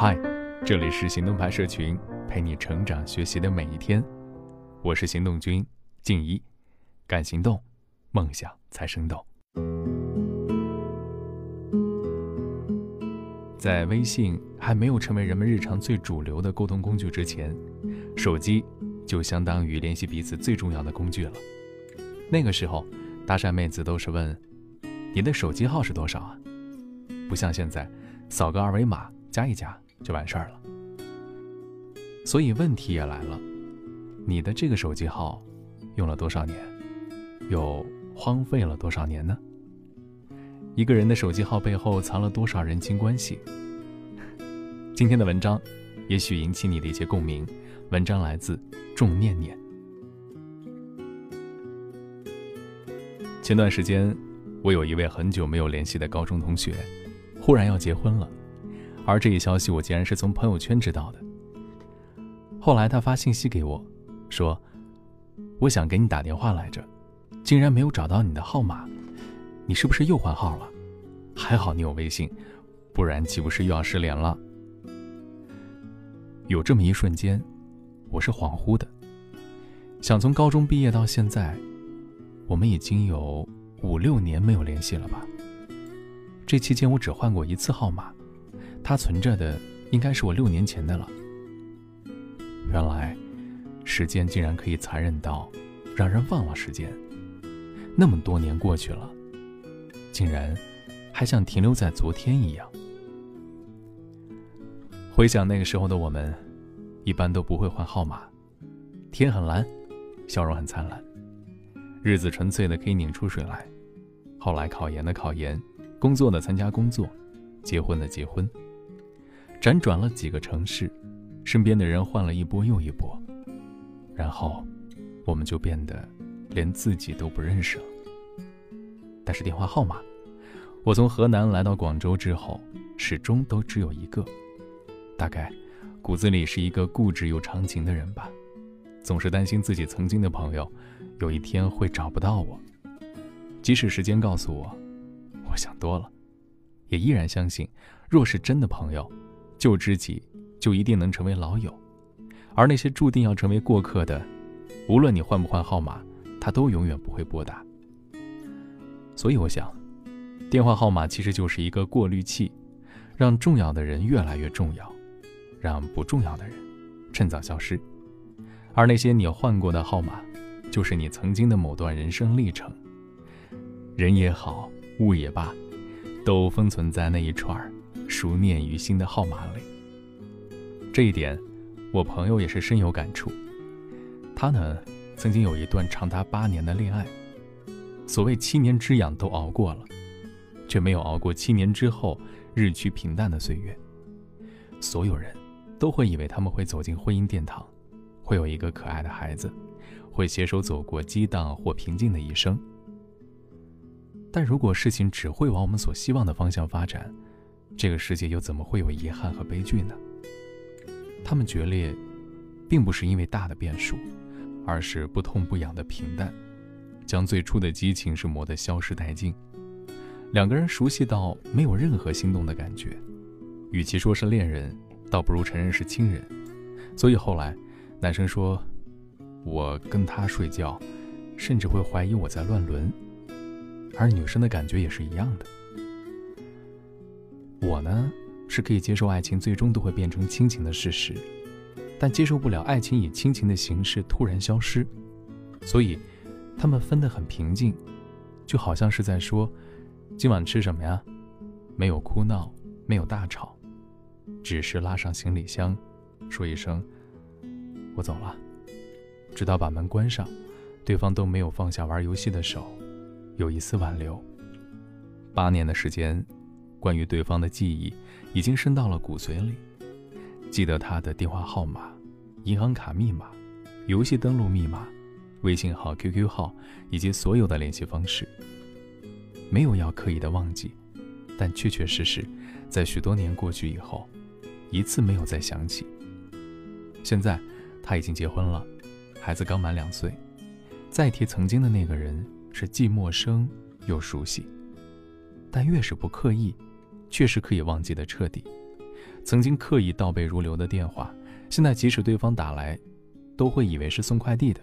嗨，这里是行动派社群，陪你成长学习的每一天。我是行动君静一，敢行动，梦想才生动。在微信还没有成为人们日常最主流的沟通工具之前，手机就相当于联系彼此最重要的工具了。那个时候，搭讪妹子都是问：“你的手机号是多少啊？”不像现在，扫个二维码加一加就完事儿了。所以问题也来了：你的这个手机号用了多少年？又荒废了多少年呢？一个人的手机号背后藏了多少人情关系？今天的文章，也许引起你的一些共鸣。文章来自仲念念。前段时间，我有一位很久没有联系的高中同学，忽然要结婚了，而这一消息我竟然是从朋友圈知道的。后来他发信息给我，说：“我想给你打电话来着，竟然没有找到你的号码。”你是不是又换号了？还好你有微信，不然岂不是又要失联了？有这么一瞬间，我是恍惚的。想从高中毕业到现在，我们已经有五六年没有联系了吧？这期间我只换过一次号码，他存着的应该是我六年前的了。原来，时间竟然可以残忍到让人忘了时间。那么多年过去了。竟然还像停留在昨天一样。回想那个时候的我们，一般都不会换号码。天很蓝，笑容很灿烂，日子纯粹的可以拧出水来。后来考研的考研，工作的参加工作，结婚的结婚。辗转了几个城市，身边的人换了一波又一波，然后我们就变得连自己都不认识了。但是电话号码。我从河南来到广州之后，始终都只有一个。大概骨子里是一个固执又长情的人吧，总是担心自己曾经的朋友有一天会找不到我。即使时间告诉我，我想多了，也依然相信，若是真的朋友，旧知己就一定能成为老友，而那些注定要成为过客的，无论你换不换号码，他都永远不会拨打。所以我想。电话号码其实就是一个过滤器，让重要的人越来越重要，让不重要的人趁早消失。而那些你换过的号码，就是你曾经的某段人生历程。人也好，物也罢，都封存在那一串儿熟念于心的号码里。这一点，我朋友也是深有感触。他呢，曾经有一段长达八年的恋爱，所谓七年之痒都熬过了。却没有熬过七年之后日趋平淡的岁月。所有人都会以为他们会走进婚姻殿堂，会有一个可爱的孩子，会携手走过激荡或平静的一生。但如果事情只会往我们所希望的方向发展，这个世界又怎么会有遗憾和悲剧呢？他们决裂，并不是因为大的变数，而是不痛不痒的平淡，将最初的激情是磨得消失殆尽。两个人熟悉到没有任何心动的感觉，与其说是恋人，倒不如承认是亲人。所以后来，男生说：“我跟他睡觉，甚至会怀疑我在乱伦。”而女生的感觉也是一样的。我呢，是可以接受爱情最终都会变成亲情的事实，但接受不了爱情以亲情的形式突然消失。所以，他们分得很平静，就好像是在说。今晚吃什么呀？没有哭闹，没有大吵，只是拉上行李箱，说一声“我走了”，直到把门关上，对方都没有放下玩游戏的手，有一丝挽留。八年的时间，关于对方的记忆已经深到了骨髓里，记得他的电话号码、银行卡密码、游戏登录密码、微信号、QQ 号以及所有的联系方式。没有要刻意的忘记，但确确实实，在许多年过去以后，一次没有再想起。现在他已经结婚了，孩子刚满两岁，再提曾经的那个人，是既陌生又熟悉。但越是不刻意，确实可以忘记的彻底。曾经刻意倒背如流的电话，现在即使对方打来，都会以为是送快递的。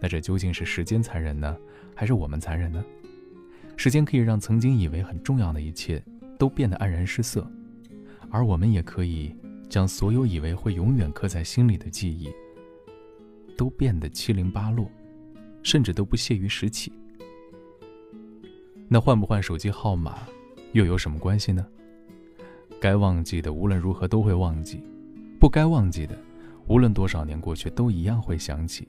那这究竟是时间残忍呢，还是我们残忍呢？时间可以让曾经以为很重要的一切都变得黯然失色，而我们也可以将所有以为会永远刻在心里的记忆，都变得七零八落，甚至都不屑于拾起。那换不换手机号码，又有什么关系呢？该忘记的无论如何都会忘记，不该忘记的，无论多少年过去都一样会想起。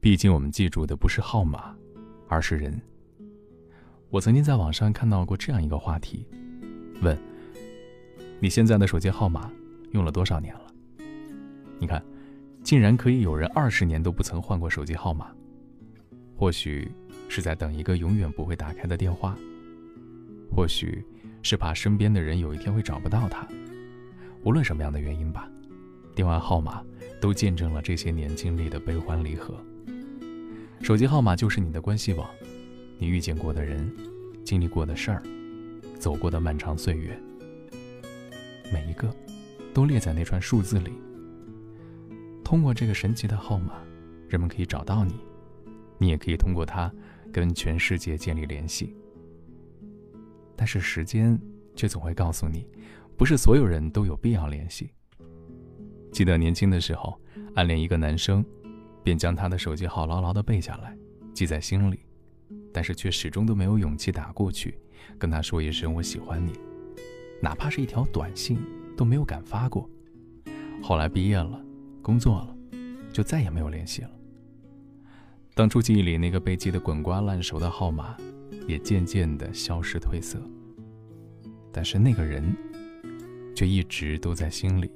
毕竟我们记住的不是号码，而是人。我曾经在网上看到过这样一个话题，问：你现在的手机号码用了多少年了？你看，竟然可以有人二十年都不曾换过手机号码。或许是在等一个永远不会打开的电话，或许是怕身边的人有一天会找不到他。无论什么样的原因吧，电话号码都见证了这些年经历的悲欢离合。手机号码就是你的关系网。你遇见过的人，经历过的事儿，走过的漫长岁月，每一个都列在那串数字里。通过这个神奇的号码，人们可以找到你，你也可以通过它跟全世界建立联系。但是时间却总会告诉你，不是所有人都有必要联系。记得年轻的时候，暗恋一个男生，便将他的手机号牢牢地背下来，记在心里。但是却始终都没有勇气打过去，跟他说一声我喜欢你，哪怕是一条短信都没有敢发过。后来毕业了，工作了，就再也没有联系了。当初记忆里那个被记得滚瓜烂熟的号码，也渐渐的消失褪色。但是那个人，却一直都在心里，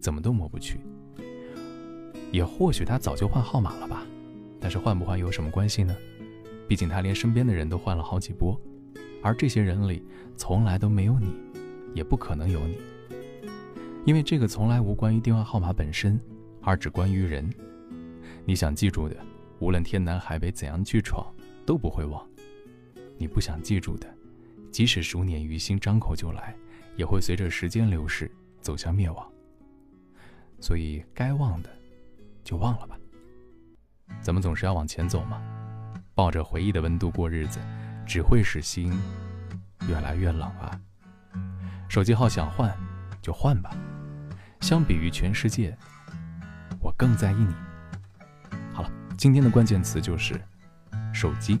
怎么都抹不去。也或许他早就换号码了吧，但是换不换有什么关系呢？毕竟他连身边的人都换了好几波，而这些人里从来都没有你，也不可能有你。因为这个从来无关于电话号码本身，而只关于人。你想记住的，无论天南海北怎样去闯，都不会忘；你不想记住的，即使数年于心，张口就来，也会随着时间流逝走向灭亡。所以该忘的，就忘了吧。咱们总是要往前走嘛。抱着回忆的温度过日子，只会使心越来越冷啊！手机号想换就换吧，相比于全世界，我更在意你。好了，今天的关键词就是手机。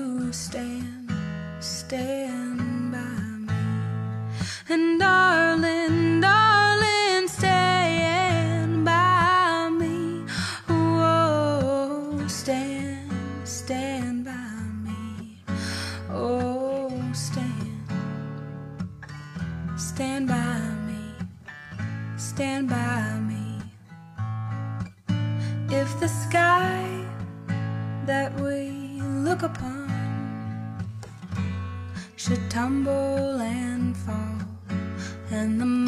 stand, stand by me. And darling, darling, stand by me. Oh, stand, stand by me. Oh, stand, stand by me. Stand by me.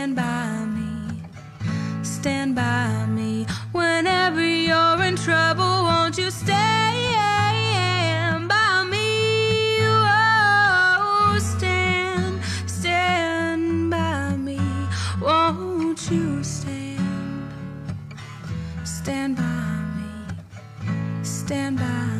stand by me, stand by me. Whenever you're in trouble, won't you stay? Oh, stand, stand by me. won't you stand, stand by me, stand by me.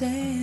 stay.